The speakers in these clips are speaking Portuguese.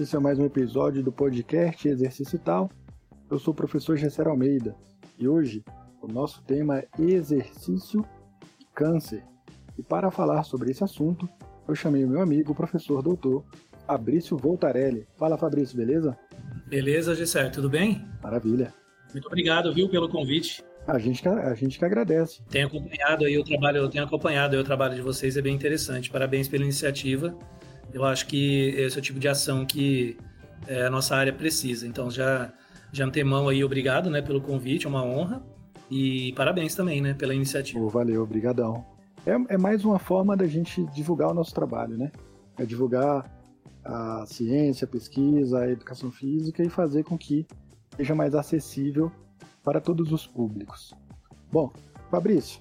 Esse é mais um episódio do podcast Exercício Tal. Eu sou o professor Gesser Almeida e hoje o nosso tema é exercício e câncer. E para falar sobre esse assunto, eu chamei o meu amigo, o professor doutor Fabrício Voltarelli. Fala Fabrício, beleza? Beleza, Gesser, tudo bem? Maravilha. Muito obrigado, viu, pelo convite. A gente, que, a gente que agradece. Tenho acompanhado aí o trabalho, eu tenho acompanhado o trabalho de vocês, é bem interessante. Parabéns pela iniciativa. Eu acho que esse é o tipo de ação que é, a nossa área precisa. Então, já de antemão aí, obrigado, né, pelo convite, é uma honra. E parabéns também, né, pela iniciativa. Oh, valeu, obrigadão. É, é mais uma forma da gente divulgar o nosso trabalho, né? É divulgar a ciência, a pesquisa, a educação física e fazer com que seja mais acessível para todos os públicos. Bom, Fabrício,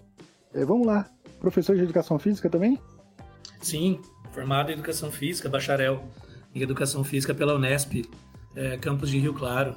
é, vamos lá. Professor de educação física também? Sim, formado em educação física, bacharel em educação física pela Unesp, é, campus de Rio Claro.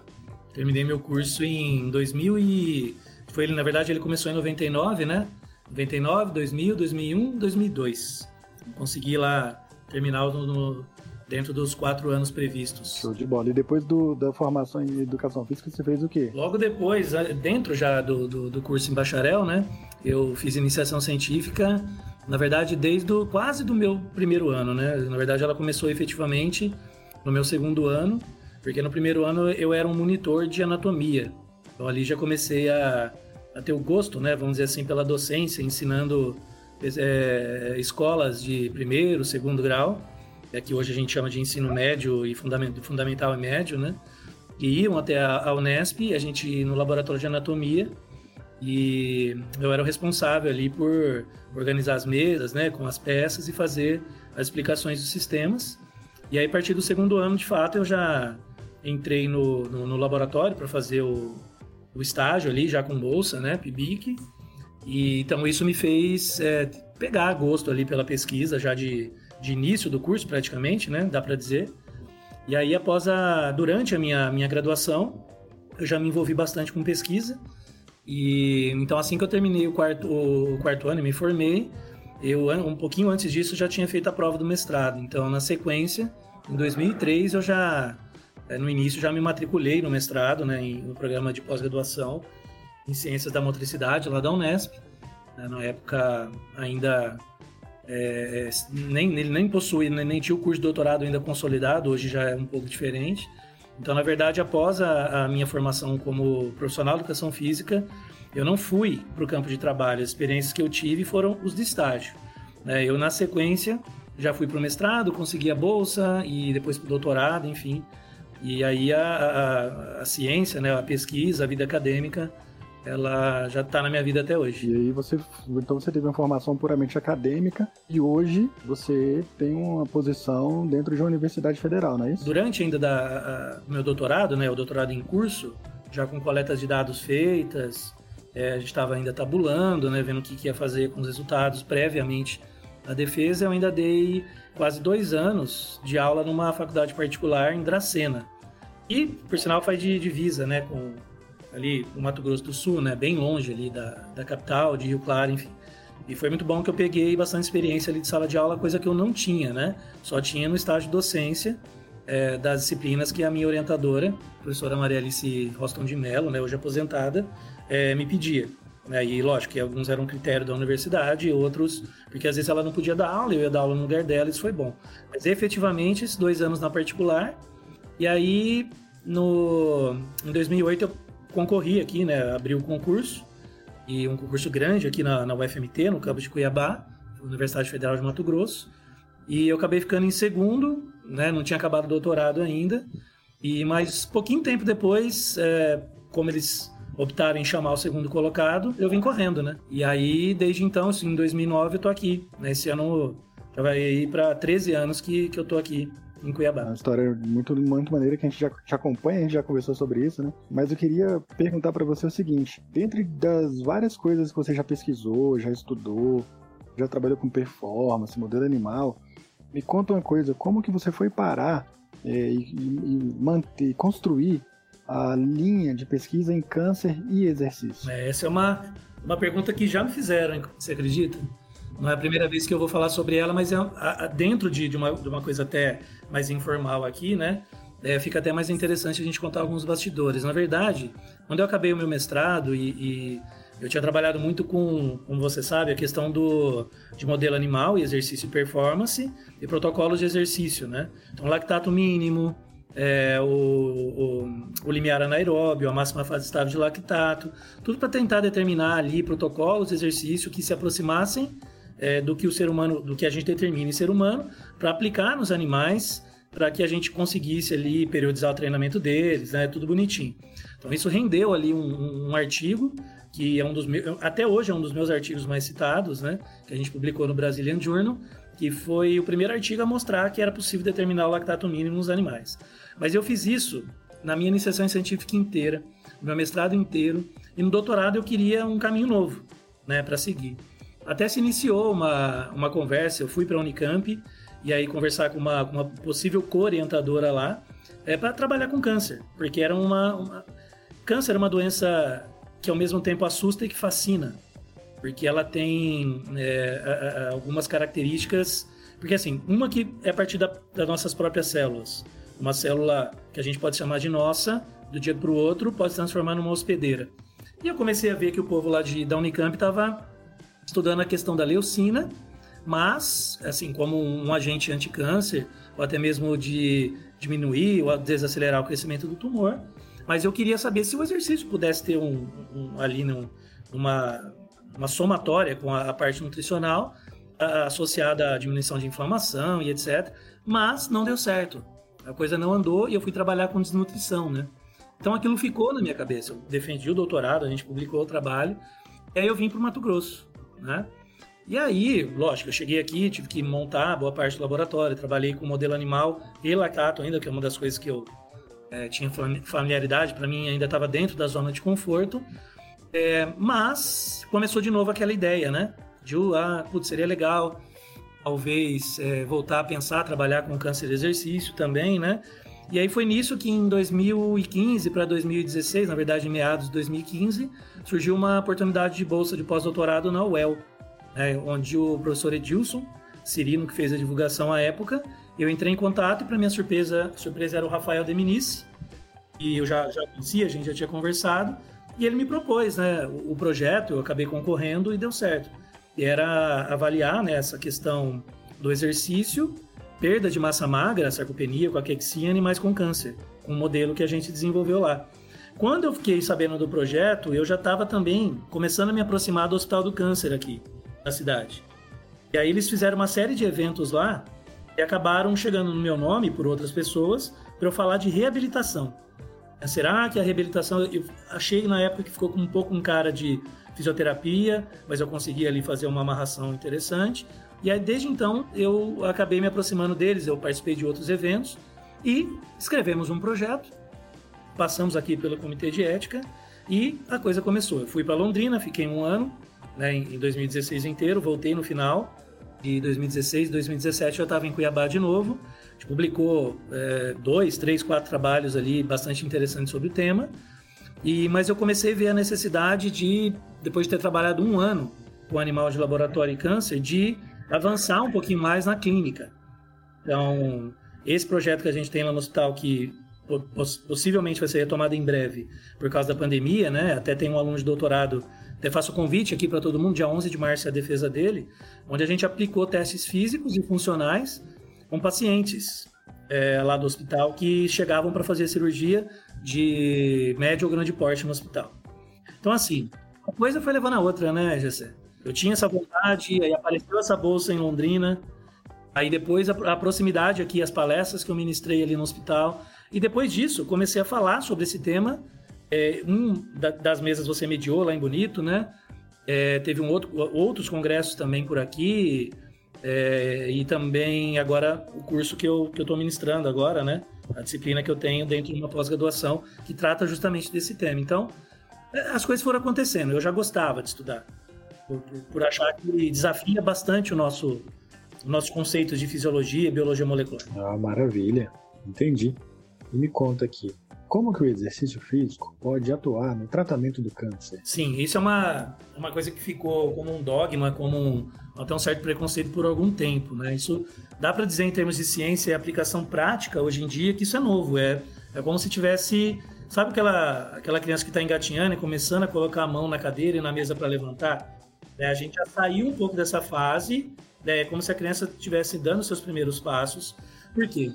Terminei meu curso em 2000 e foi ele, na verdade, ele começou em 99, né? 99, 2000, 2001, 2002. Consegui lá terminar no, dentro dos quatro anos previstos. Show de bola. E depois do, da formação em educação física, você fez o quê? Logo depois, dentro já do, do, do curso em bacharel, né? Eu fiz iniciação científica, na verdade, desde quase do meu primeiro ano, né? Na verdade, ela começou efetivamente no meu segundo ano, porque no primeiro ano eu era um monitor de anatomia. Então ali já comecei a, a ter o gosto, né? Vamos dizer assim, pela docência, ensinando é, escolas de primeiro, segundo grau é que hoje a gente chama de ensino médio e fundamental e médio, né? E iam até a, Unesp, a gente no laboratório de anatomia, e eu era o responsável ali por organizar as mesas, né, com as peças e fazer as explicações dos sistemas. E aí, a partir do segundo ano, de fato, eu já entrei no, no, no laboratório para fazer o, o, estágio ali, já com bolsa, né, PIBIC. E então isso me fez é, pegar gosto ali pela pesquisa, já de de início do curso, praticamente, né? Dá para dizer. E aí, após a, durante a minha, minha graduação, eu já me envolvi bastante com pesquisa. E então, assim que eu terminei o quarto, o quarto ano e me formei, eu, um pouquinho antes disso, já tinha feito a prova do mestrado. Então, na sequência, em 2003, eu já, eh, no início, já me matriculei no mestrado, né, no programa de pós-graduação em Ciências da Motricidade, lá da Unesp. Né, na época, ainda é, nem, ele nem possui, nem, nem tinha o curso de doutorado ainda consolidado, hoje já é um pouco diferente. Então, na verdade, após a, a minha formação como profissional de educação física, eu não fui para o campo de trabalho. As experiências que eu tive foram os de estágio. É, eu, na sequência, já fui para o mestrado, consegui a bolsa e depois para o doutorado, enfim. E aí a, a, a, ciência, né, a pesquisa, a vida acadêmica ela já está na minha vida até hoje. E aí você, então você teve uma formação puramente acadêmica e hoje você tem uma posição dentro de uma universidade federal, não é isso? Durante ainda da a, meu doutorado, né, o doutorado em curso, já com coletas de dados feitas, é, a gente estava ainda tabulando, né, vendo o que, que ia fazer com os resultados previamente da defesa. Eu ainda dei quase dois anos de aula numa faculdade particular em Dracena. E, por sinal, faz de divisa, né, com ali no Mato Grosso do Sul, né? Bem longe ali da, da capital, de Rio Claro, enfim. E foi muito bom que eu peguei bastante experiência ali de sala de aula, coisa que eu não tinha, né? Só tinha no estágio de docência é, das disciplinas que a minha orientadora, a professora Maria Alice Roston de Mello, né, hoje aposentada, é, me pedia. Né? E lógico que alguns eram critério da universidade, outros, porque às vezes ela não podia dar aula, eu ia dar aula no lugar dela, isso foi bom. Mas efetivamente, esses dois anos na particular, e aí no, em 2008 eu concorri aqui, né? Abri o concurso, e um concurso grande aqui na, na UFMT, no campus de Cuiabá, Universidade Federal de Mato Grosso. E eu acabei ficando em segundo, né? Não tinha acabado o doutorado ainda. E mais pouquinho tempo depois, é, como eles optaram em chamar o segundo colocado, eu vim correndo, né? E aí, desde então, assim, em 2009, eu tô aqui. Né? Esse ano já vai ir para 13 anos que, que eu tô aqui em Cuiabá. É uma história muito, muito maneira que a gente já te acompanha, a gente já conversou sobre isso, né? Mas eu queria perguntar para você o seguinte: dentre das várias coisas que você já pesquisou, já estudou, já trabalhou com performance, modelo animal, me conta uma coisa: como que você foi parar é, e, e manter, construir a linha de pesquisa em câncer e exercício? É, essa é uma, uma pergunta que já me fizeram, você acredita? Não é a primeira vez que eu vou falar sobre ela, mas é dentro de, de, uma, de uma coisa até mais informal aqui, né? É, fica até mais interessante a gente contar alguns bastidores. Na verdade, quando eu acabei o meu mestrado e, e eu tinha trabalhado muito com, como você sabe, a questão do, de modelo animal e exercício e performance e protocolos de exercício, né? Então, lactato mínimo, é, o, o, o, limiar anaeróbio, a máxima fase estável de lactato, tudo para tentar determinar ali protocolos de exercício que se aproximassem é, do que o ser humano, do que a gente determina em ser humano, para aplicar nos animais, para que a gente conseguisse ali periodizar o treinamento deles, né, tudo bonitinho. Então isso rendeu ali um, um artigo que é um dos meus, até hoje é um dos meus artigos mais citados, né, que a gente publicou no Brazilian Journal, que foi o primeiro artigo a mostrar que era possível determinar o lactato mínimo nos animais. Mas eu fiz isso na minha iniciação científica inteira, no meu mestrado inteiro, e no doutorado eu queria um caminho novo, né, para seguir. Até se iniciou uma, uma conversa, eu fui para a Unicamp e aí conversar com uma, uma possível co-orientadora lá, é para trabalhar com câncer, porque era uma, uma câncer é uma doença que ao mesmo tempo assusta e que fascina, porque ela tem é, algumas características, porque assim, uma que é a partir da, das nossas próprias células, uma célula que a gente pode chamar de nossa, do dia para o outro, pode se transformar numa hospedeira. E eu comecei a ver que o povo lá de, da Unicamp estava estudando a questão da leucina, mas, assim, como um agente anticâncer, ou até mesmo de diminuir ou desacelerar o crescimento do tumor. Mas eu queria saber se o exercício pudesse ter um, um ali um, uma, uma somatória com a, a parte nutricional a, associada à diminuição de inflamação e etc. Mas não deu certo a coisa não andou e eu fui trabalhar com desnutrição, né? Então aquilo ficou na minha cabeça. Eu defendi o doutorado, a gente publicou o trabalho, e aí eu vim para o Mato Grosso, né? E aí, lógico, eu cheguei aqui, tive que montar boa parte do laboratório, trabalhei com modelo animal e lactato ainda, que é uma das coisas que eu é, tinha familiaridade, para mim ainda estava dentro da zona de conforto. É, mas começou de novo aquela ideia, né? De, ah, putz, seria legal talvez é, voltar a pensar, trabalhar com câncer de exercício também, né? E aí foi nisso que em 2015 para 2016, na verdade em meados de 2015, surgiu uma oportunidade de bolsa de pós-doutorado na UEL, né, onde o professor Edilson Cirino, que fez a divulgação à época, eu entrei em contato e para minha surpresa, surpresa era o Rafael Deminice, e eu já, já conhecia, a gente já tinha conversado, e ele me propôs né, o, o projeto, eu acabei concorrendo e deu certo. Era avaliar né, essa questão do exercício, perda de massa magra, sarcopenia, com a quexia, animais com câncer, um modelo que a gente desenvolveu lá. Quando eu fiquei sabendo do projeto, eu já estava também começando a me aproximar do Hospital do Câncer aqui, na cidade. E aí eles fizeram uma série de eventos lá e acabaram chegando no meu nome por outras pessoas para eu falar de reabilitação. Será que a reabilitação. Eu achei na época que ficou com um pouco um cara de fisioterapia, mas eu consegui ali fazer uma amarração interessante. E aí, desde então, eu acabei me aproximando deles, eu participei de outros eventos e escrevemos um projeto, passamos aqui pelo comitê de ética e a coisa começou. Eu fui para Londrina, fiquei um ano, né, em 2016 inteiro, voltei no final de 2016, 2017 eu estava em Cuiabá de novo. A gente publicou é, dois, três, quatro trabalhos ali bastante interessantes sobre o tema. E, mas eu comecei a ver a necessidade de, depois de ter trabalhado um ano com animal de laboratório e câncer, de avançar um pouquinho mais na clínica. Então, esse projeto que a gente tem lá no hospital, que possivelmente vai ser retomado em breve por causa da pandemia, né? Até tem um aluno de doutorado, até faço o convite aqui para todo mundo, dia 11 de março é a defesa dele, onde a gente aplicou testes físicos e funcionais com pacientes é, lá do hospital que chegavam para fazer cirurgia de médio ou grande porte no hospital. Então, assim, a coisa foi levando a outra, né, Gessé? Eu tinha essa vontade, aí apareceu essa bolsa em Londrina, aí depois a, a, proximidade aqui, as palestras que eu ministrei ali no hospital, e depois disso comecei a falar sobre esse tema. É, um da, das mesas você mediou lá em Bonito, né? É, teve um outro, outros congressos também por aqui, é, e também agora o curso que eu estou ministrando agora, né? a disciplina que eu tenho dentro de uma pós-graduação que trata justamente desse tema. Então, é, as coisas foram acontecendo. Eu já gostava de estudar, por, por, por achar que desafia bastante o nosso, o nosso conceito de fisiologia e biologia molecular. Ah, maravilha. Entendi. E me conta aqui, como que o exercício físico pode atuar no tratamento do câncer? Sim, isso é uma, uma coisa que ficou como um dogma, como um, até um certo preconceito por algum tempo, né? Isso dá para dizer em termos de ciência e aplicação prática hoje em dia que isso é novo, é, é como se tivesse Sabe aquela, aquela criança que está engatinhando e começando a colocar a mão na cadeira e na mesa para levantar? É, a gente já saiu um pouco dessa fase, é como se a criança estivesse dando seus primeiros passos. Por quê?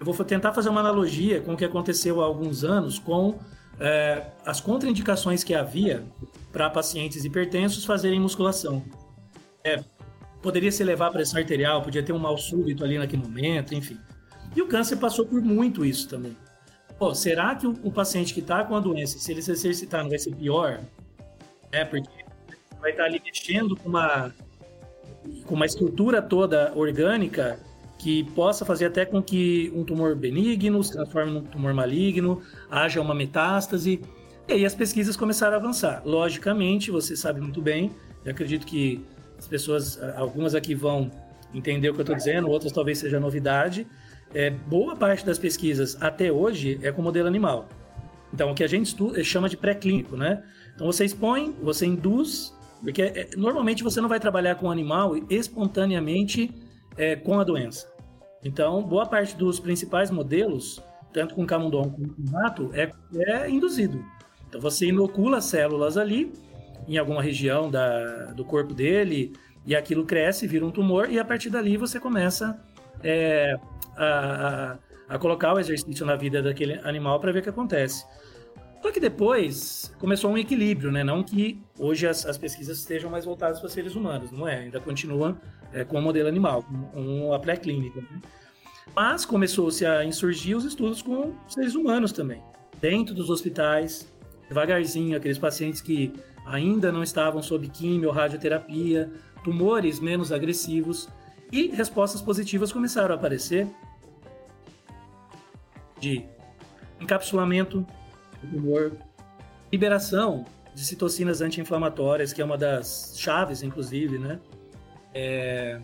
Eu vou tentar fazer uma analogia com o que aconteceu há alguns anos com é, as contraindicações que havia para pacientes hipertensos fazerem musculação. É, poderia se levar a pressão arterial, podia ter um mal súbito ali naquele momento, enfim. E o câncer passou por muito isso também. Pô, será que o, o paciente que está com a doença, se ele se exercitar, não vai ser pior? É, porque vai estar ali mexendo com uma, com uma estrutura toda orgânica que possa fazer até com que um tumor benigno se transforme num tumor maligno, haja uma metástase. E aí as pesquisas começaram a avançar. Logicamente, você sabe muito bem, eu acredito que as pessoas, algumas aqui vão entender o que eu estou dizendo, outras talvez seja novidade, é, boa parte das pesquisas até hoje é com modelo animal. Então, o que a gente estuda, chama de pré-clínico, né? Então, você expõe, você induz, porque é, normalmente você não vai trabalhar com o animal espontaneamente é, com a doença. Então, boa parte dos principais modelos, tanto com camundongo como com rato, é, é induzido. Então, você inocula células ali, em alguma região da, do corpo dele, e aquilo cresce, vira um tumor, e a partir dali você começa é, a, a, a colocar o exercício na vida daquele animal para ver o que acontece. Só que depois começou um equilíbrio, né? Não que hoje as, as pesquisas estejam mais voltadas para seres humanos, não é? Ainda continua é, com o modelo animal, com, a pré-clínica. Né? Mas começou-se a insurgir os estudos com seres humanos também, dentro dos hospitais, devagarzinho, aqueles pacientes que ainda não estavam sob quimio radioterapia, tumores menos agressivos, e respostas positivas começaram a aparecer de encapsulamento do tumor, liberação de citocinas anti-inflamatórias, que é uma das chaves, inclusive, né? É...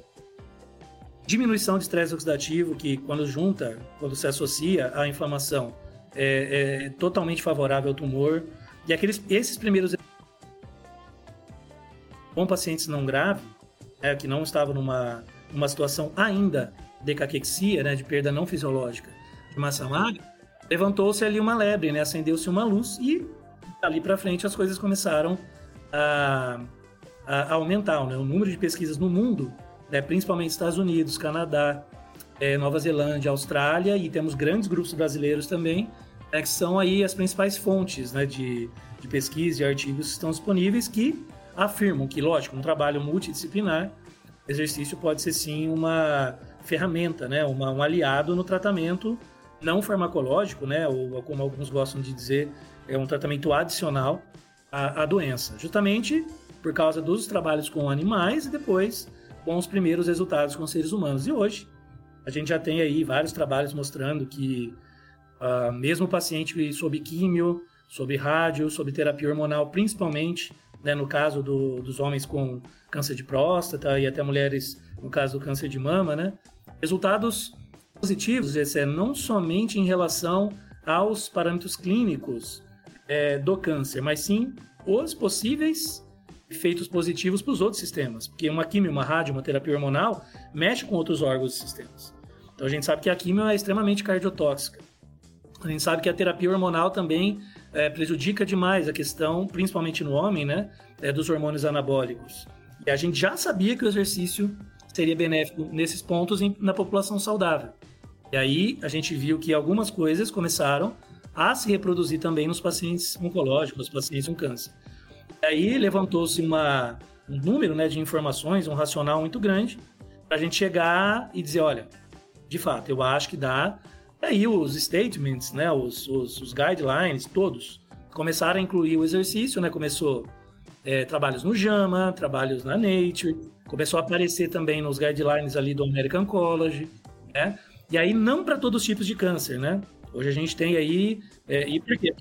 Diminuição de estresse oxidativo, que quando junta, quando se associa à inflamação, é, é totalmente favorável ao tumor. E aqueles, esses primeiros com pacientes não graves, é, que não estavam numa, numa situação ainda de caquexia, né, de perda não fisiológica, de massa magra, levantou-se ali uma lebre, né? Acendeu-se uma luz e ali para frente as coisas começaram a, a aumentar, né? O número de pesquisas no mundo, né? principalmente Estados Unidos, Canadá, é, Nova Zelândia, Austrália e temos grandes grupos brasileiros também, né? que são aí as principais fontes, né? De, de pesquisa e artigos que estão disponíveis que afirmam que, lógico, um trabalho multidisciplinar, exercício pode ser sim uma ferramenta, né? Uma, um aliado no tratamento não farmacológico, né, ou como alguns gostam de dizer, é um tratamento adicional à, à doença, justamente por causa dos trabalhos com animais e depois com os primeiros resultados com seres humanos. E hoje a gente já tem aí vários trabalhos mostrando que uh, mesmo o paciente sob químio, sob rádio, sob terapia hormonal, principalmente, né, no caso do, dos homens com câncer de próstata e até mulheres no caso do câncer de mama, né, resultados positivos, esse é não somente em relação aos parâmetros clínicos é, do câncer, mas sim os possíveis efeitos positivos para os outros sistemas. Porque uma quimio, uma rádio, uma terapia hormonal mexe com outros órgãos e sistemas. Então a gente sabe que a quimio é extremamente cardiotóxica. A gente sabe que a terapia hormonal também é, prejudica demais a questão, principalmente no homem, né, é, dos hormônios anabólicos. E a gente já sabia que o exercício seria benéfico nesses pontos em, na população saudável. E aí a gente viu que algumas coisas começaram a se reproduzir também nos pacientes oncológicos, nos pacientes com câncer. E aí levantou-se um número né, de informações, um racional muito grande, para a gente chegar e dizer, olha, de fato, eu acho que dá. E aí os statements, né, os, os, os guidelines, todos, começaram a incluir o exercício, né, começou é, trabalhos no JAMA, trabalhos na Nature, começou a aparecer também nos guidelines ali do American College, né? E aí, não para todos os tipos de câncer, né? Hoje a gente tem aí. É, e por quê?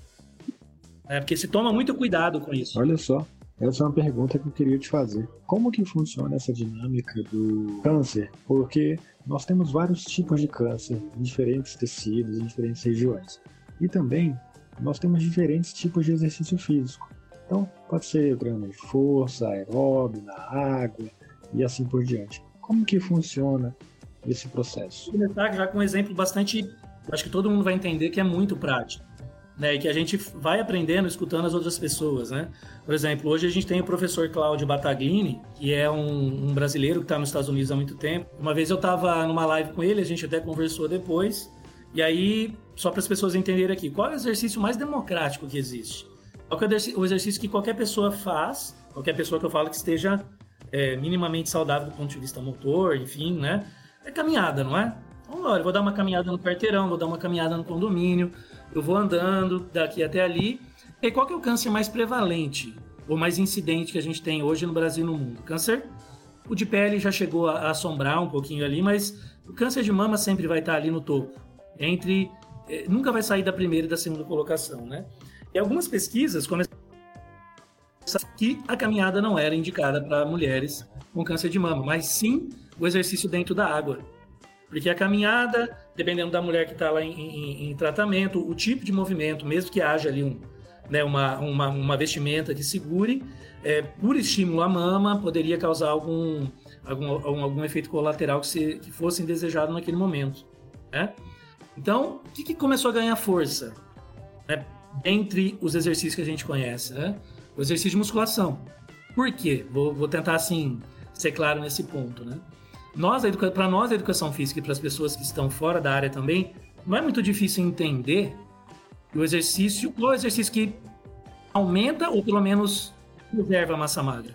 É porque se toma muito cuidado com isso. Olha só, essa é uma pergunta que eu queria te fazer. Como que funciona essa dinâmica do câncer? Porque nós temos vários tipos de câncer em diferentes tecidos, em diferentes regiões. E também nós temos diferentes tipos de exercício físico. Então, pode ser treino de força, aeróbio, na água e assim por diante. Como que funciona esse processo? Vou começar já com um exemplo bastante, acho que todo mundo vai entender que é muito prático. Né, e que a gente vai aprendendo escutando as outras pessoas, né? Por exemplo, hoje a gente tem o professor Cláudio Bataglini, que é um, um brasileiro que está nos Estados Unidos há muito tempo. Uma vez eu estava numa live com ele, a gente até conversou depois, e aí, só para as pessoas entenderem aqui, qual é o exercício mais democrático que existe? Qual é o exercício que qualquer pessoa faz, qualquer pessoa que eu falo que esteja é, minimamente saudável do ponto de vista motor, enfim, né? É caminhada, não é? Olha, eu vou dar uma caminhada no quarteirão, vou dar uma caminhada no condomínio, eu vou andando daqui até ali. E qual que é o câncer mais prevalente ou mais incidente que a gente tem hoje no Brasil e no mundo? Câncer, o de pele já chegou a assombrar um pouquinho ali, mas o câncer de mama sempre vai estar ali no topo entre eh, nunca vai sair da primeira e da segunda colocação, né? E algumas pesquisas começaram que a caminhada não era indicada para mulheres com câncer de mama, mas sim o exercício dentro da água. Porque a caminhada, dependendo da mulher que está lá em, em, em, tratamento, o tipo de movimento, mesmo que haja ali um, né, uma, uma, uma, vestimenta que segure, é, por estímulo à mama, poderia causar algum, algum, algum, algum efeito colateral que, se, que fosse indesejado naquele momento. Né? Então, o que, que começou a ganhar força? Né? Entre os exercícios que a gente conhece, né? O exercício de musculação. Por quê? Vou, vou tentar, assim, ser claro nesse ponto, né? Nós, para nós, a educação física e para as pessoas que estão fora da área também, não é muito difícil entender o exercício, o exercício que aumenta ou pelo menos preserva a massa magra.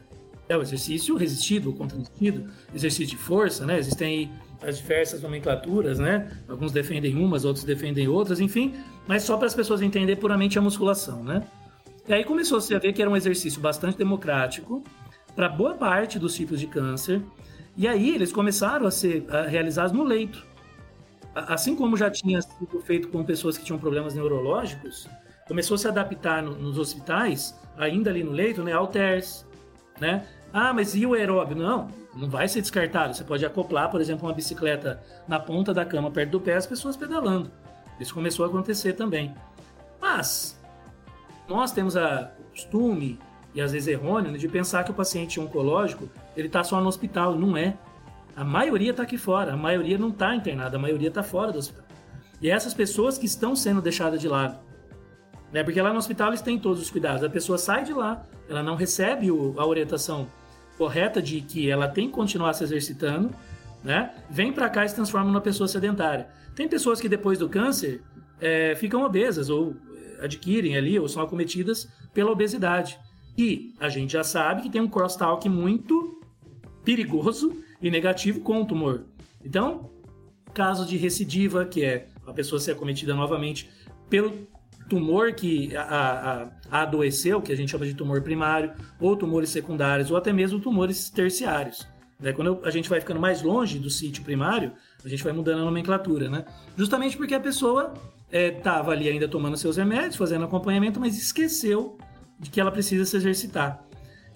É o exercício resistido ou contrarresistido, exercício de força, né? Existem as diversas nomenclaturas, né? Alguns defendem umas, outros defendem outras, enfim, mas só para as pessoas entenderem puramente a musculação, né? E aí começou-se a ver que era um exercício bastante democrático para boa parte dos tipos de câncer, e aí eles começaram a ser a, realizados no leito. Assim como já tinha sido feito com pessoas que tinham problemas neurológicos, começou a se adaptar no, nos hospitais, ainda ali no leito, né, halters, né? Ah, mas e o aeróbio? Não, não vai ser descartado. Você pode acoplar, por exemplo, uma bicicleta na ponta da cama, perto do pé, as pessoas pedalando. Isso começou a acontecer também. Mas nós temos a, o costume e às vezes errôneo de pensar que o paciente oncológico ele está só no hospital. Não é. A maioria está aqui fora. A maioria não está internada. A maioria está fora do hospital. E essas pessoas que estão sendo deixadas de lado. Né? Porque lá no hospital eles têm todos os cuidados. A pessoa sai de lá, ela não recebe o, a orientação correta de que ela tem que continuar se exercitando, né? Vem para cá e se transforma numa pessoa sedentária. Tem pessoas que depois do câncer é, ficam obesas ou é, adquirem ali ou são acometidas pela obesidade. E a gente já sabe que tem um crosstalk muito perigoso e negativo com o tumor. Então, caso de recidiva, que é a pessoa ser acometida novamente pelo tumor que a, a, a adoeceu, que a gente chama de tumor primário, ou tumores secundários, ou até mesmo tumores terciários. Quando a gente vai ficando mais longe do sítio primário, a gente vai mudando a nomenclatura, né? Justamente porque a pessoa estava é, ali ainda tomando seus remédios, fazendo acompanhamento, mas esqueceu de que ela precisa se exercitar.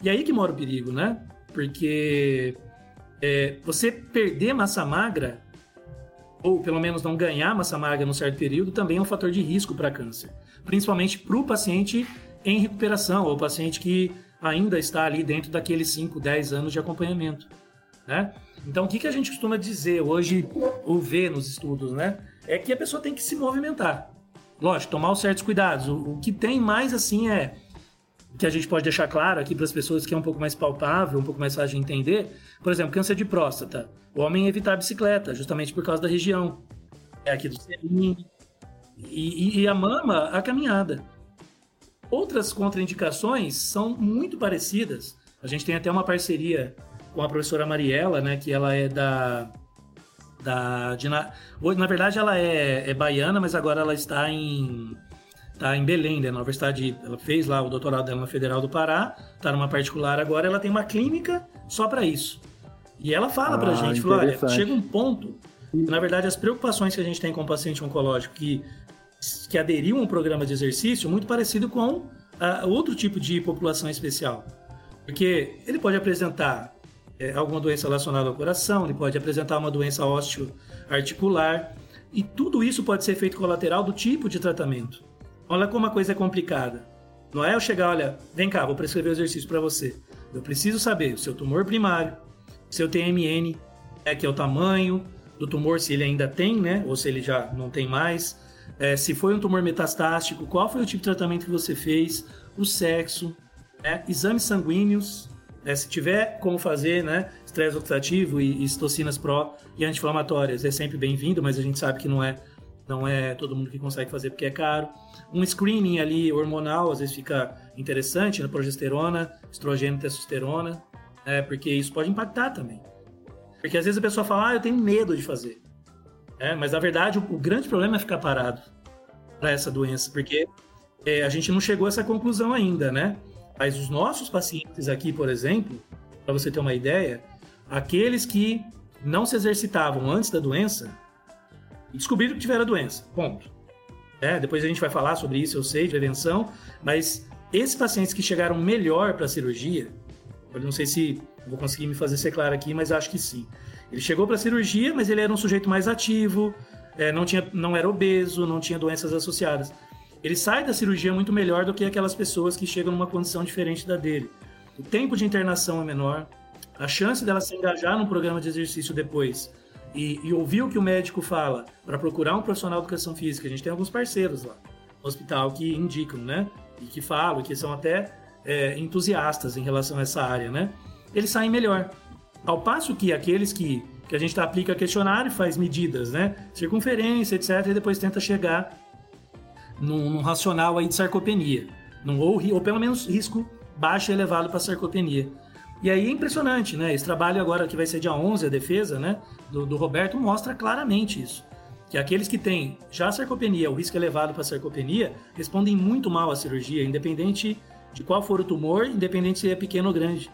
E aí que mora o perigo, né? Porque é, você perder massa magra ou pelo menos não ganhar massa magra num certo período, também é um fator de risco para câncer. Principalmente para o paciente em recuperação, ou paciente que ainda está ali dentro daqueles 5, 10 anos de acompanhamento. Né? Então, o que, que a gente costuma dizer hoje, ou ver nos estudos, né? É que a pessoa tem que se movimentar. Lógico, tomar os certos cuidados. O, o que tem mais, assim, é que a gente pode deixar claro aqui para as pessoas que é um pouco mais palpável, um pouco mais fácil de entender. Por exemplo, câncer de próstata. O homem evitar a bicicleta, justamente por causa da região. É aqui do selim. E, e, e a mama, a caminhada. Outras contraindicações são muito parecidas. A gente tem até uma parceria com a professora Mariela, né, que ela é da da de, na, na verdade ela é, é baiana, mas agora ela está em tá em Belém, né, na universidade, ela fez lá o doutorado dela na Federal do Pará, tá numa particular agora, ela tem uma clínica só para isso. E ela fala ah, pra gente, falou, olha, chega um ponto, que, na verdade as preocupações que a gente tem com o paciente oncológico que que aderiu a um programa de exercício muito parecido com uh, outro tipo de população especial. Porque ele pode apresentar é, alguma doença relacionada ao coração, ele pode apresentar uma doença ósseo-articular, E tudo isso pode ser efeito colateral do tipo de tratamento. Olha como a coisa é complicada. Não é eu chegar, olha, vem cá, vou prescrever o exercício para você. Eu preciso saber o seu tumor primário, seu TMN, é, que é o tamanho do tumor, se ele ainda tem, né? Ou se ele já não tem mais. É, se foi um tumor metastático, qual foi o tipo de tratamento que você fez, o sexo, né? exames sanguíneos, né? se tiver como fazer, né? Estresse oxidativo e, e citocinas pró e anti-inflamatórias é sempre bem-vindo, mas a gente sabe que não é não é todo mundo que consegue fazer porque é caro. Um screening ali hormonal às vezes fica interessante, na né? progesterona, estrogênio, testosterona, é, porque isso pode impactar também. Porque às vezes a pessoa fala, ah, eu tenho medo de fazer. É, mas na verdade o, o, grande problema é ficar parado para essa doença, porque é, a gente não chegou a essa conclusão ainda, né? Mas os nossos pacientes aqui, por exemplo, para você ter uma ideia, aqueles que não se exercitavam antes da doença, descobriram que tiveram a doença. Ponto. É, depois a gente vai falar sobre isso, eu sei, de prevenção, mas esses pacientes que chegaram melhor para a cirurgia, eu não sei se vou conseguir me fazer ser claro aqui, mas acho que sim. Ele chegou para a cirurgia, mas ele era um sujeito mais ativo, é, não, tinha, não era obeso, não tinha doenças associadas. Ele sai da cirurgia muito melhor do que aquelas pessoas que chegam numa condição diferente da dele. O tempo de internação é menor, a chance dela se engajar num programa de exercício depois e, e ouvir o que o médico fala para procurar um profissional de educação física. A gente tem alguns parceiros lá no hospital que indicam, né? E que falam, que são até é, entusiastas em relação a essa área, né? Eles saem melhor. Ao passo que aqueles que, que a gente aplica questionário, faz medidas, né? Circunferência, etc., e depois tenta chegar num, num racional aí de sarcopenia. Num, ou, ou pelo menos risco baixo e elevado para sarcopenia. E aí é impressionante, né? Esse trabalho agora que vai ser dia 11, a defesa, né? Do, do Roberto, mostra claramente isso. Que aqueles que têm já sarcopenia, o risco elevado para sarcopenia, respondem muito mal à cirurgia, independente de qual for o tumor, independente se é pequeno ou grande.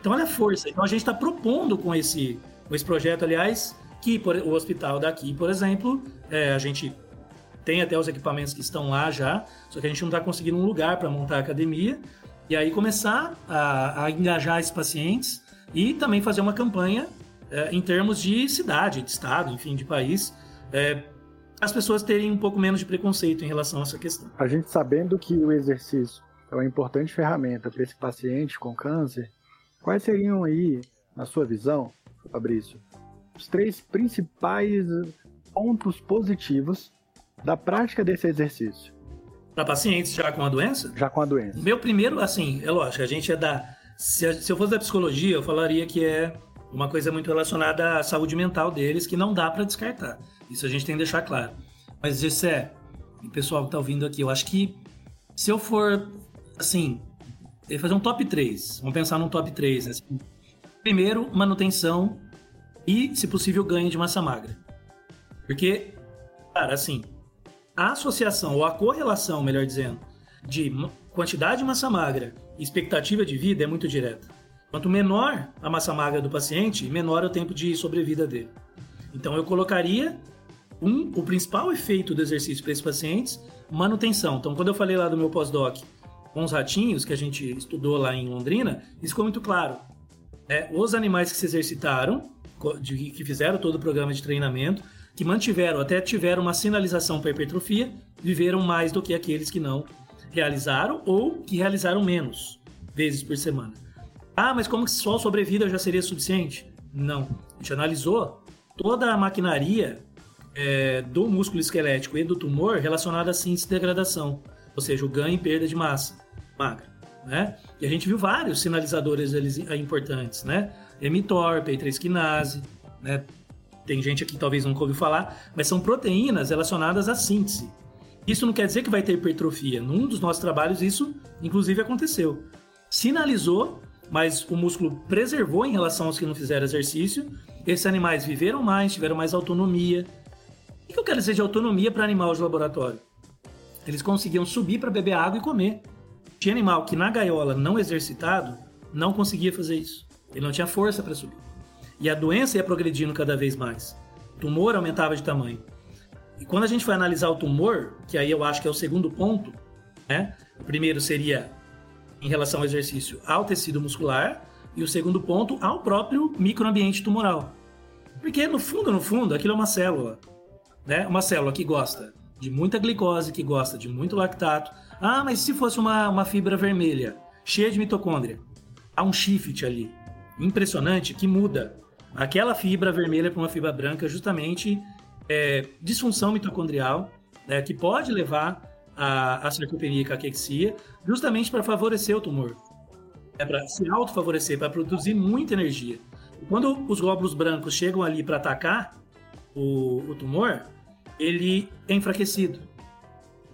Então olha a força. Então a gente está propondo com esse, com esse projeto, aliás, que por, o hospital daqui, por exemplo, é, a gente tem até os equipamentos que estão lá já, só que a gente não está conseguindo um lugar para montar a academia. E aí começar a, a engajar esses pacientes e também fazer uma campanha é, em termos de cidade, de estado, enfim, de país, é, as pessoas terem um pouco menos de preconceito em relação a essa questão. A gente sabendo que o exercício é uma importante ferramenta para esse paciente com câncer, quais seriam aí, na sua visão, Fabrício, os três principais pontos positivos da prática desse exercício? Para pacientes já com a doença? Já com a doença. Meu primeiro, assim, é lógico, a gente é da. Se, se eu fosse da psicologia, eu falaria que é uma coisa muito relacionada à saúde mental deles que não dá para descartar. Isso a gente tem que deixar claro. Mas, Gessé, o pessoal que tá ouvindo aqui, eu acho que se eu for, assim, fazer um top 3, vamos pensar num top 3, né? Primeiro, manutenção e, se possível, ganho de massa magra. Porque, cara, assim, a associação, ou a correlação, melhor dizendo, de quantidade de massa magra e expectativa de vida é muito direta. Quanto menor a massa magra do paciente, menor é o tempo de sobrevida dele. Então eu colocaria um, o principal efeito do exercício para esses pacientes, manutenção. Então quando eu falei lá do meu pós-doc com os ratinhos que a gente estudou lá em Londrina, isso ficou muito claro. É, os animais que se exercitaram, que fizeram todo o programa de treinamento, que mantiveram, até tiveram uma sinalização para hipertrofia, viveram mais do que aqueles que não realizaram ou que realizaram menos vezes por semana. Ah, mas como que só sobrevida já seria suficiente? Não. A gente analisou toda a maquinaria é, do músculo esquelético e do tumor relacionada à síntese e degradação, ou seja, o ganho e perda de massa magra. Né? E a gente viu vários sinalizadores importantes, né? mTOR, P3 quinase, né? Tem gente aqui que talvez nunca ouviu falar, mas são proteínas relacionadas à síntese. Isso não quer dizer que vai ter hipertrofia. Num dos nossos trabalhos, isso inclusive aconteceu. Sinalizou, mas o músculo preservou em relação aos que não fizeram exercício. Esses animais viveram mais, tiveram mais autonomia. O que eu quero dizer de autonomia para animais de laboratório? Eles conseguiam subir para beber água e comer. Tinha animal que na gaiola não exercitado não conseguia fazer isso. Ele não tinha força para subir. E a doença ia progredindo cada vez mais. O tumor aumentava de tamanho. E quando a gente foi analisar o tumor, que aí eu acho que é o segundo ponto, né? O primeiro seria em relação ao exercício ao tecido muscular e o segundo ponto ao próprio microambiente tumoral. Porque no fundo, no fundo, aquilo é uma célula. né? Uma célula que gosta de muita glicose, que gosta de muito lactato. Ah, mas se fosse uma, uma fibra vermelha, cheia de mitocôndria, há um shift ali impressionante que muda aquela fibra vermelha para uma fibra branca, justamente é, disfunção mitocondrial, né, que pode levar à, à sarcopenia e caquexia, justamente para favorecer o tumor. É para se autofavorecer, para produzir muita energia. Quando os glóbulos brancos chegam ali para atacar o, o, tumor, ele é enfraquecido.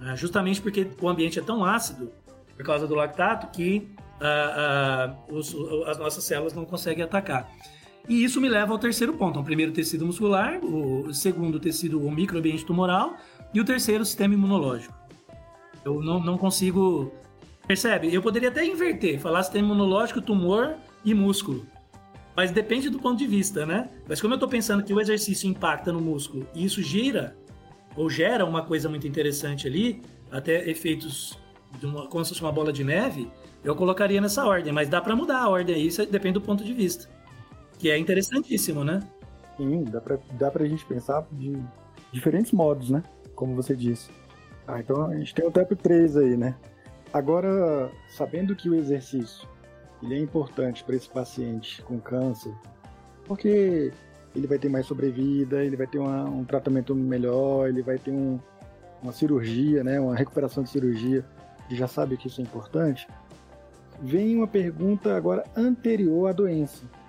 Né, justamente porque o ambiente é tão ácido, por causa do lactato, que ah, ah, os, as nossas células não conseguem atacar. E isso me leva ao terceiro ponto. O primeiro, tecido muscular. O segundo, tecido, o microambiente tumoral. E o terceiro, sistema imunológico. Eu não, não consigo... Percebe? Eu poderia até inverter. Falar sistema imunológico, tumor e músculo. Mas depende do ponto de vista, né? Mas como eu estou pensando que o exercício impacta no músculo e isso gira ou gera uma coisa muito interessante ali, até efeitos de uma, como se fosse uma bola de neve, eu colocaria nessa ordem. Mas dá para mudar a ordem aí, depende do ponto de vista. Que é interessantíssimo, né? Sim, dá pra, dá pra gente pensar de diferentes modos, né? Como você disse. Ah, então a gente tem o TEP 3 aí, né? Agora, sabendo que o exercício ele é importante para esse paciente com câncer, porque ele vai ter mais sobrevida, ele vai ter uma, um tratamento melhor, ele vai ter um, uma cirurgia, né? Uma recuperação de cirurgia, e já sabe que isso é importante. Vem uma pergunta agora anterior à doença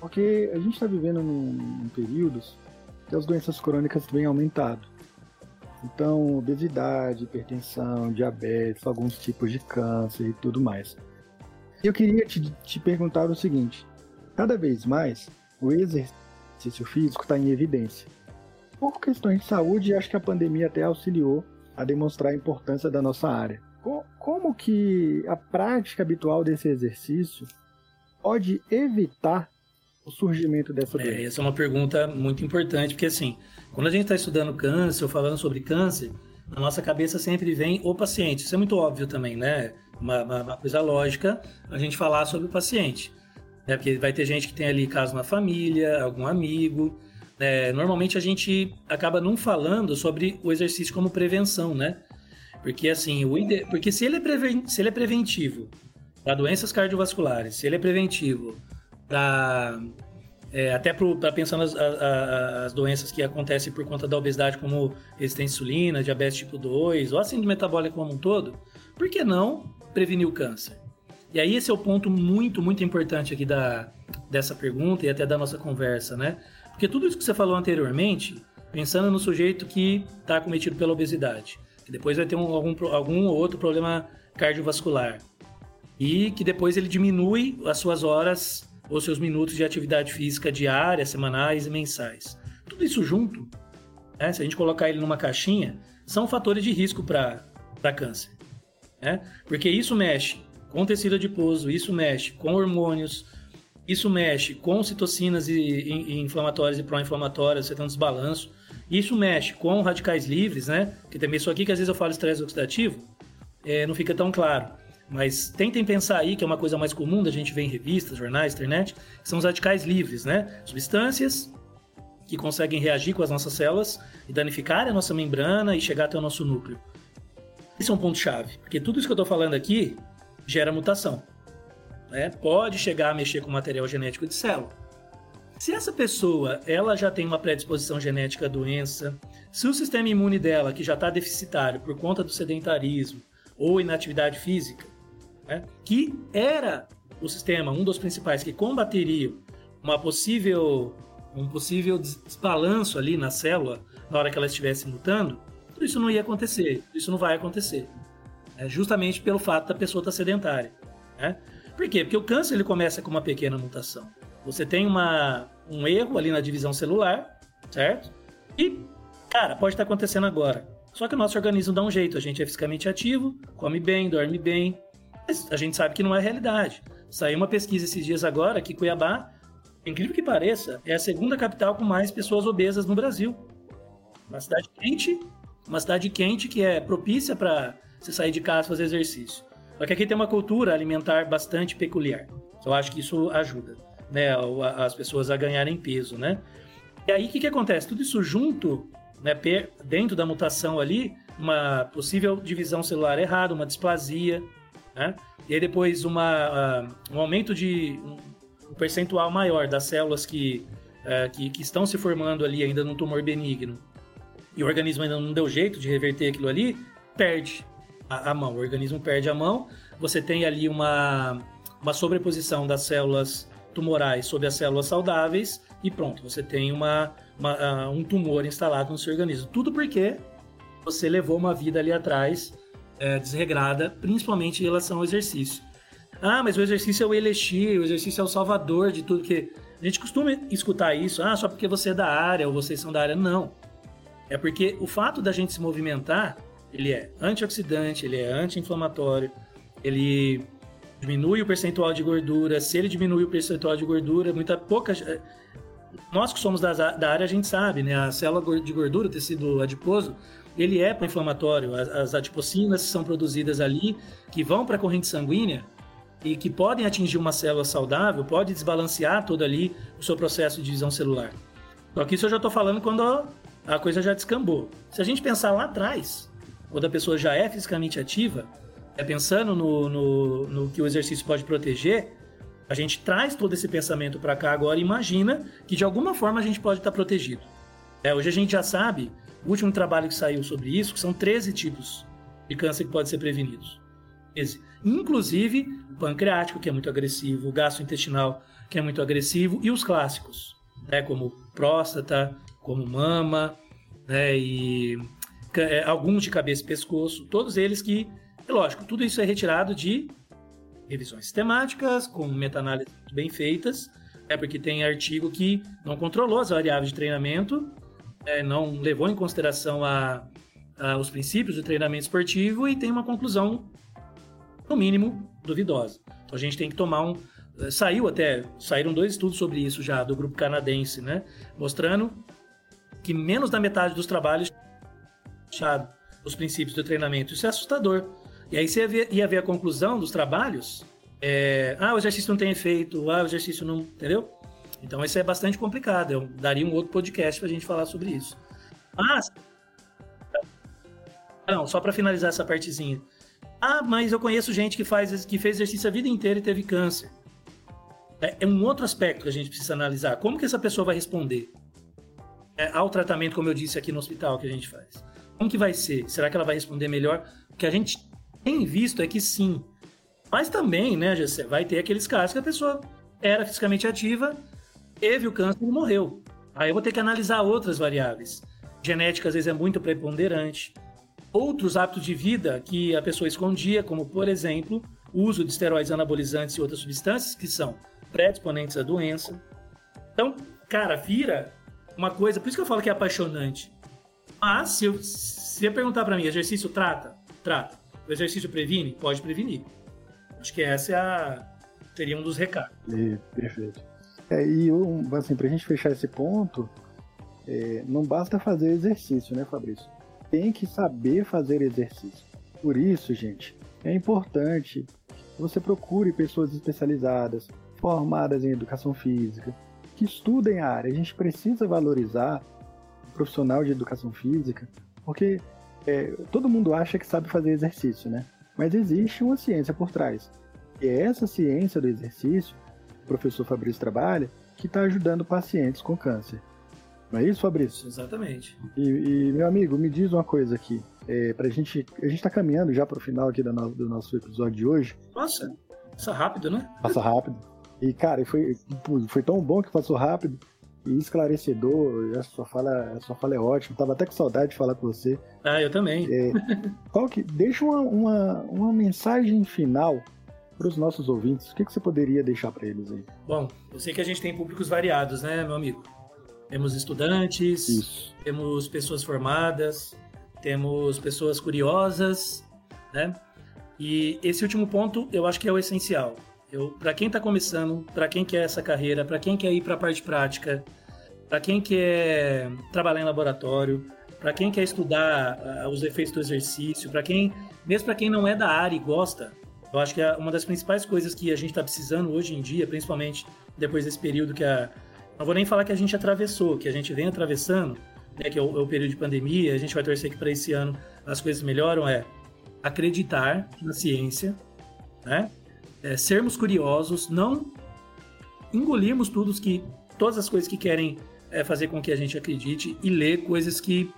porque a gente está vivendo num, num períodos que as doenças crônicas têm aumentado. Então, obesidade, hipertensão, diabetes, alguns tipos de câncer e tudo mais. Eu queria te, te perguntar o seguinte: cada vez mais o exercício físico está em evidência. Por questões de saúde, acho que a pandemia até auxiliou a demonstrar a importância da nossa área. Como que a prática habitual desse exercício pode evitar o surgimento dessa doença? É, essa é uma pergunta muito importante, porque assim, quando a gente está estudando câncer ou falando sobre câncer, na nossa cabeça sempre vem o paciente. Isso é muito óbvio também, né? Uma, uma, uma coisa lógica a gente falar sobre o paciente. Né? Porque vai ter gente que tem ali caso na família, algum amigo. Né? Normalmente a gente acaba não falando sobre o exercício como prevenção, né? Porque assim, o ide... porque se ele, é preven... se ele é preventivo para doenças cardiovasculares, se ele é preventivo é, até para pensar nas as, as, doenças que acontecem por conta da obesidade, como resistência à insulina, diabetes tipo 2, ou a síndrome metabólica como um todo, por que não prevenir o câncer? E aí esse é o ponto muito, muito importante aqui da, dessa pergunta e até da nossa conversa, né? Porque tudo isso que você falou anteriormente, pensando no sujeito que está cometido pela obesidade, que depois vai ter um, algum, algum outro problema cardiovascular, e que depois ele diminui as suas horas ou seus minutos de atividade física diária, semanais e mensais. Tudo isso junto, né, se a gente colocar ele numa caixinha, são fatores de risco para câncer. Né? Porque isso mexe com tecido adiposo, isso mexe com hormônios, isso mexe com citocinas e, e, e inflamatórias e pró-inflamatórias, você tem um desbalanço. Isso mexe com radicais livres, né? Que também isso aqui que às vezes eu falo estresse oxidativo, é, não fica tão claro. Mas tentem pensar aí, que é uma coisa mais comum da gente ver em revistas, jornais, internet, são os radicais livres, né? Substâncias que conseguem reagir com as nossas células e danificar a nossa membrana e chegar até o nosso núcleo. Esse é um ponto-chave, porque tudo isso que eu estou falando aqui gera mutação. Né? Pode chegar a mexer com o material genético de célula. Se essa pessoa ela já tem uma predisposição genética à doença, se o sistema imune dela, que já está deficitário por conta do sedentarismo ou inatividade física, né, que era o sistema, um dos principais que combateria uma possível, um possível desbalanço ali na célula na hora que ela estivesse mutando, isso não ia acontecer, isso não vai acontecer. Né, justamente pelo fato da pessoa estar sedentária. Né? Por quê? Porque o câncer ele começa com uma pequena mutação. Você tem uma, um erro ali na divisão celular, certo? E, cara, pode estar acontecendo agora. Só que o nosso organismo dá um jeito, a gente é fisicamente ativo, come bem, dorme bem, mas a gente sabe que não é realidade. Saiu uma pesquisa esses dias agora que Cuiabá, incrível que pareça, é a segunda capital com mais pessoas obesas no Brasil. Uma cidade quente, uma cidade quente que é propícia para você sair de casa fazer exercício. Só que aqui tem uma cultura alimentar bastante peculiar. Eu acho que isso ajuda, né, as pessoas a ganharem peso, né? E aí o que, que acontece? Tudo isso junto né, dentro da mutação ali, uma possível divisão celular errada, uma displasia, né? E aí depois uma, uh, um aumento de um percentual maior das células que, uh, que, que, estão se formando ali ainda num tumor benigno e o organismo ainda não deu jeito de reverter aquilo ali, perde a, a mão. O organismo perde a mão, você tem ali uma, uma sobreposição das células tumorais sobre as células saudáveis e pronto, você tem uma, uma, uh, um tumor instalado no seu organismo. Tudo porque você levou uma vida ali atrás é, desregrada, principalmente em relação ao exercício. Ah, mas o exercício é o elixir, o exercício é o salvador de tudo que. A gente costuma escutar isso, ah, só porque você é da área ou vocês são da área. Não. É porque o fato da gente se movimentar, ele é antioxidante, ele é anti-inflamatório, ele diminui o percentual de gordura. Se ele diminui o percentual de gordura, muita pouca. Nós que somos da, da área, a gente sabe, né? A célula de gordura, tecido adiposo, ele é pró-inflamatório. As, as adipocinas são produzidas ali, que vão para a corrente sanguínea e que podem atingir uma célula saudável, pode desbalancear todo ali o seu processo de divisão celular. Só que isso eu já estou falando quando a coisa já descambou. Se a gente pensar lá atrás, quando a pessoa já é fisicamente ativa, é pensando no, no, no que o exercício pode proteger, a gente traz todo esse pensamento para cá agora e imagina que de alguma forma a gente pode estar tá protegido. É, hoje a gente já sabe o último trabalho que saiu sobre isso, que são 13 tipos de câncer que podem ser prevenidos. Inclusive pancreático, que é muito agressivo, o gastrointestinal, que é muito agressivo, e os clássicos, né, como próstata, como mama, né, e é, alguns de cabeça e pescoço, todos eles que, é lógico, tudo isso é retirado de revisões sistemáticas, com meta-análises bem feitas, é porque tem artigo que não controlou as variáveis de treinamento é, não levou em consideração a, a, os princípios do treinamento esportivo e tem uma conclusão, no mínimo, duvidosa. Então a gente tem que tomar um. Eh, saiu até, saíram dois estudos sobre isso já, do grupo canadense, né? Mostrando que menos da metade dos trabalhos os princípios do treinamento. Isso é assustador. E aí você ia ver, ia ver a conclusão dos trabalhos. É, ah, o exercício não tem efeito, ah, o exercício não. Entendeu? Então isso é bastante complicado. Eu daria um outro podcast para a gente falar sobre isso. Mas. Não, só para finalizar essa partezinha. Ah, mas eu conheço gente que, faz, que fez exercício a vida inteira e teve câncer. É, é um outro aspecto que a gente precisa analisar. Como que essa pessoa vai responder é, ao tratamento, como eu disse aqui no hospital que a gente faz? Como que vai ser? Será que ela vai responder melhor? O que a gente tem visto é que sim. Mas também, né, Jessé, vai ter aqueles casos que a pessoa era fisicamente ativa, teve o câncer e morreu. Aí eu vou ter que analisar outras variáveis. Genética às vezes é muito preponderante. Outros hábitos de vida que a pessoa escondia, como por exemplo, o uso de esteroides anabolizantes e outras substâncias que são predisponentes à doença. Então, cara, vira uma coisa, por isso que eu falo que é apaixonante. Mas se, eu, perguntar para mim, exercício trata? Trata. O exercício previne? Pode prevenir. Acho que essa é a, seria um dos recados. Perfeito. É, e um, assim, pra gente fechar esse ponto, é, não basta fazer exercício, né, Fabrício? Tem que saber fazer exercício. Por isso, gente, é importante que você procure pessoas especializadas, formadas em educação física, que estudem a área. A gente precisa valorizar o profissional de educação física, porque é, todo mundo acha que sabe fazer exercício, né? Mas existe uma ciência por trás. E é essa ciência do exercício professor Fabrício trabalha, que está ajudando pacientes com câncer. Não é isso, Fabrício? Exatamente. E, e meu amigo, me diz uma coisa aqui. É, pra gente. A gente está caminhando já para o final aqui do nosso, do nosso episódio de hoje. Nossa, passa rápido, né? Passa rápido. E, cara, foi, foi tão bom que passou rápido e esclarecedor. A sua fala, a sua fala é ótima. Tava até com saudade de falar com você. Ah, eu também. É, qual que, deixa uma, uma, uma mensagem final para os nossos ouvintes, o que, que você poderia deixar para eles aí? Bom, eu sei que a gente tem públicos variados, né, meu amigo? Temos estudantes, Isso. temos pessoas formadas, temos pessoas curiosas, né? E esse último ponto eu acho que é o essencial. Para quem está começando, para quem quer essa carreira, para quem quer ir para a parte prática, para quem quer trabalhar em laboratório, para quem quer estudar uh, os efeitos do exercício, para quem, mesmo para quem não é da área e gosta, eu acho que é uma das principais coisas que a gente está precisando hoje em dia, principalmente depois desse período que a. Não vou nem falar que a gente atravessou, que a gente vem atravessando, né, que é o, é o, período de pandemia, a gente vai torcer que para esse ano as coisas melhoram, é acreditar na ciência, né? É, sermos curiosos, não engolirmos tudo que, todas as coisas que querem é, fazer com que a gente acredite e ler coisas que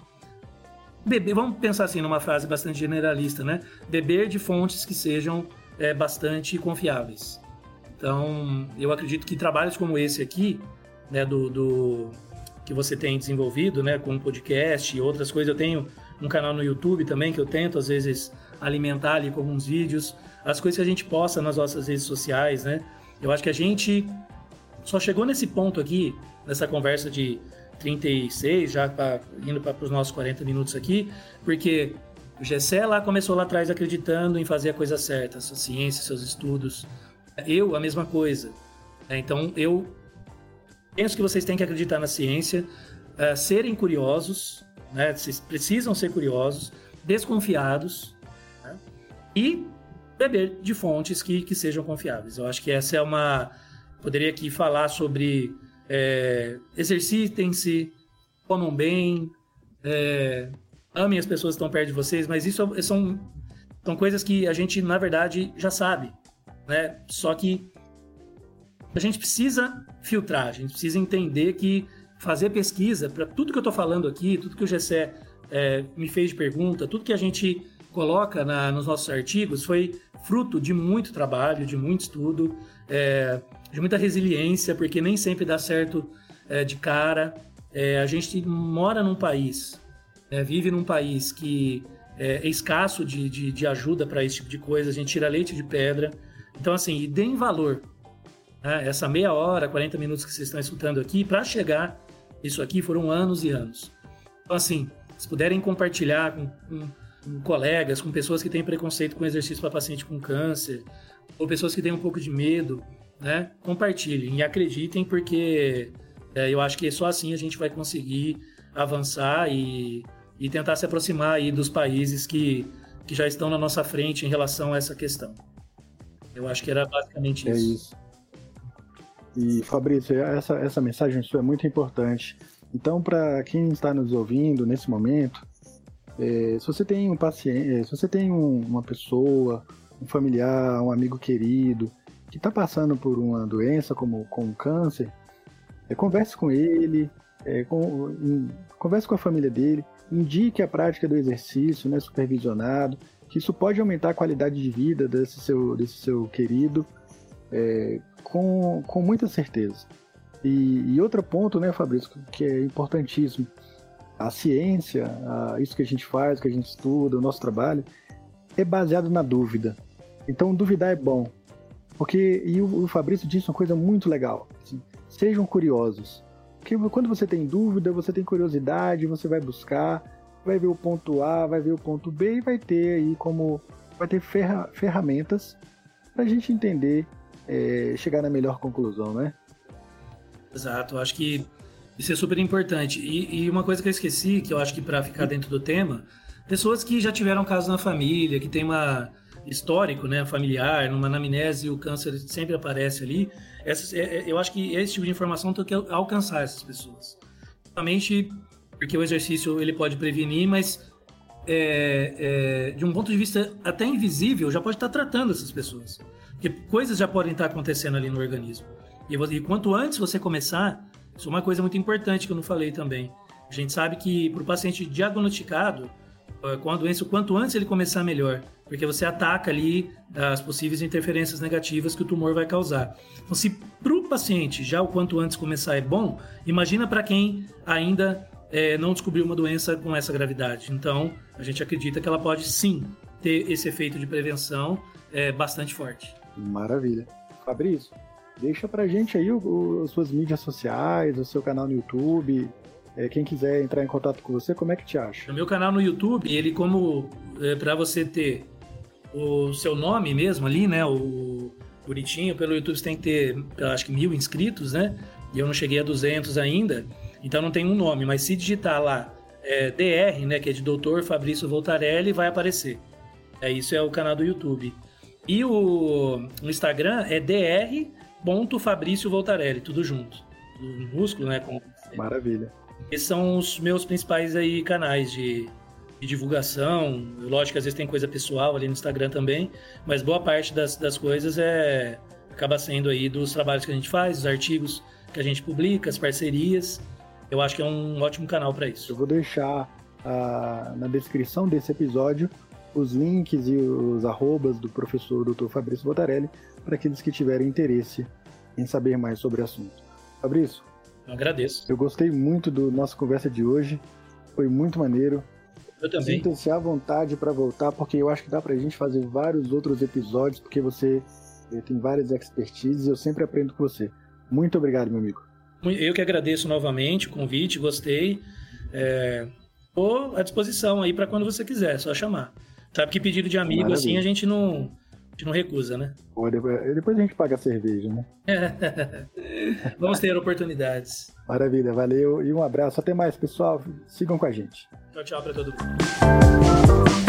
beber, vamos pensar assim numa frase bastante generalista, né? Beber de fontes que sejam é, bastante confiáveis. Então, eu acredito que trabalhos como esse aqui, né, do, do que você tem desenvolvido, né, com podcast e outras coisas, eu tenho um canal no YouTube também que eu tento às vezes alimentar ali com alguns vídeos, as coisas que a gente posta nas nossas redes sociais, né? Eu acho que a gente só chegou nesse ponto aqui, nessa conversa de 36, já pra, indo para os nossos 40 minutos aqui, porque o Gessé lá começou lá atrás acreditando em fazer a coisa certa, sua ciência, seus estudos. Eu, a mesma coisa. É, então, eu penso que vocês têm que acreditar na ciência, uh, serem curiosos, né? vocês precisam ser curiosos, desconfiados né? e beber de fontes que, que sejam confiáveis. Eu acho que essa é uma. Poderia aqui falar sobre é, exercitem-se, comam bem, é, amem as pessoas que estão perto de vocês, mas isso são, são coisas que a gente, na verdade, já sabe. Né? Só que a gente precisa filtrar, a gente precisa entender que fazer pesquisa, para tudo que eu estou falando aqui, tudo que o Gessé é, me fez de pergunta, tudo que a gente coloca na, nos nossos artigos foi fruto de muito trabalho, de muito estudo. É, de muita resiliência, porque nem sempre dá certo é, de cara. É, a gente mora num país, é, vive num país que é, é escasso de, de, de ajuda para esse tipo de coisa, a gente tira leite de pedra. Então, assim, e deem valor. Né? Essa meia hora, 40 minutos que vocês estão escutando aqui, para chegar isso aqui foram anos e anos. Então, assim, se puderem compartilhar com, com, com colegas, com pessoas que têm preconceito com exercício para paciente com câncer, ou pessoas que têm um pouco de medo, né? Compartilhem e acreditem, porque é, eu acho que só assim a gente vai conseguir avançar e, e tentar se aproximar aí dos países que, que já estão na nossa frente em relação a essa questão. Eu acho que era basicamente é isso. É isso. E Fabrício, essa, essa mensagem sua é muito importante. Então, para quem está nos ouvindo nesse momento, é, se você tem um paciente, se você tem um, uma pessoa, um familiar, um amigo querido que está passando por uma doença como, como câncer, é, converse com ele, é, com, em, converse com a família dele, indique a prática do exercício né, supervisionado, que isso pode aumentar a qualidade de vida desse seu, desse seu querido é, com, com muita certeza. E, e, outro ponto, né, Fabrício, que é importantíssimo, a ciência, a, isso que a gente faz, que a gente estuda, o nosso trabalho, é baseado na dúvida. Então, duvidar é bom, porque, e o, o Fabrício disse uma coisa muito legal: assim, sejam curiosos. Porque quando você tem dúvida, você tem curiosidade, você vai buscar, vai ver o ponto A, vai ver o ponto B e vai ter aí como. vai ter ferra, ferramentas para a gente entender, é, chegar na melhor conclusão, né? Exato, acho que isso é super importante. E, e uma coisa que eu esqueci, que eu acho que para ficar dentro do tema, pessoas que já tiveram caso na família, que tem uma histórico, né, familiar, numa anamnese, o câncer sempre aparece ali. Essa, é, é, eu acho que esse tipo de informação tem que alcançar essas pessoas. Realmente, porque o exercício ele pode prevenir, mas é, é, de um ponto de vista até invisível, já pode estar tratando essas pessoas. Porque coisas já podem estar acontecendo ali no organismo. E, e quanto antes você começar, isso é uma coisa muito importante que eu não falei também. A gente sabe que para o paciente diagnosticado eh, com a doença, o quanto antes ele começar, melhor porque você ataca ali as possíveis interferências negativas que o tumor vai causar. Então, se para o paciente já o quanto antes começar é bom, imagina para quem ainda é, não descobriu uma doença com essa gravidade. Então, a gente acredita que ela pode sim ter esse efeito de prevenção é, bastante forte. Maravilha. Fabrício, deixa pra gente aí o, o, as suas mídias sociais, o seu canal no YouTube, é, quem quiser entrar em contato com você, como é que te acha? O meu canal no YouTube, ele como é, para você ter o seu nome mesmo ali, né? O bonitinho, pelo YouTube você tem que ter, acho que mil inscritos, né? E eu não cheguei a 200 ainda, então não tem um nome, mas se digitar lá é, DR, né, que é de Dr. Fabrício Voltarelli, vai aparecer. É isso é o canal do YouTube. E o, o Instagram é dr.fabrício Voltarelli, tudo junto. Minúsculo, né? Com... Maravilha. Esses são os meus principais aí canais de, de divulgação. Lógico que às vezes tem coisa pessoal ali no Instagram também, mas boa parte das, das coisas é acaba sendo aí dos trabalhos que a gente faz, dos artigos que a gente publica, as parcerias. Eu acho que é um ótimo canal para isso. Eu vou deixar ah, na descrição desse episódio os links e os arrobas do professor Dr. Fabrício Botarelli para aqueles que tiverem interesse em saber mais sobre o assunto. Fabrício, eu agradeço. Eu gostei muito da nossa conversa de hoje. Foi muito maneiro. Eu também. Sinta-se à vontade para voltar, porque eu acho que dá pra gente fazer vários outros episódios, porque você eh, tem várias expertises e eu sempre aprendo com você. Muito obrigado, meu amigo. Eu que agradeço novamente o convite, gostei. Estou é, à disposição aí para quando você quiser, é só chamar. Sabe que pedido de amigo Maravilha. assim a gente não, gente não recusa, né? Pô, depois, depois, a gente paga a cerveja, né? Vamos ter oportunidades. Maravilha, valeu e um abraço. Até mais, pessoal. Sigam com a gente. Tchau, tchau para todo mundo.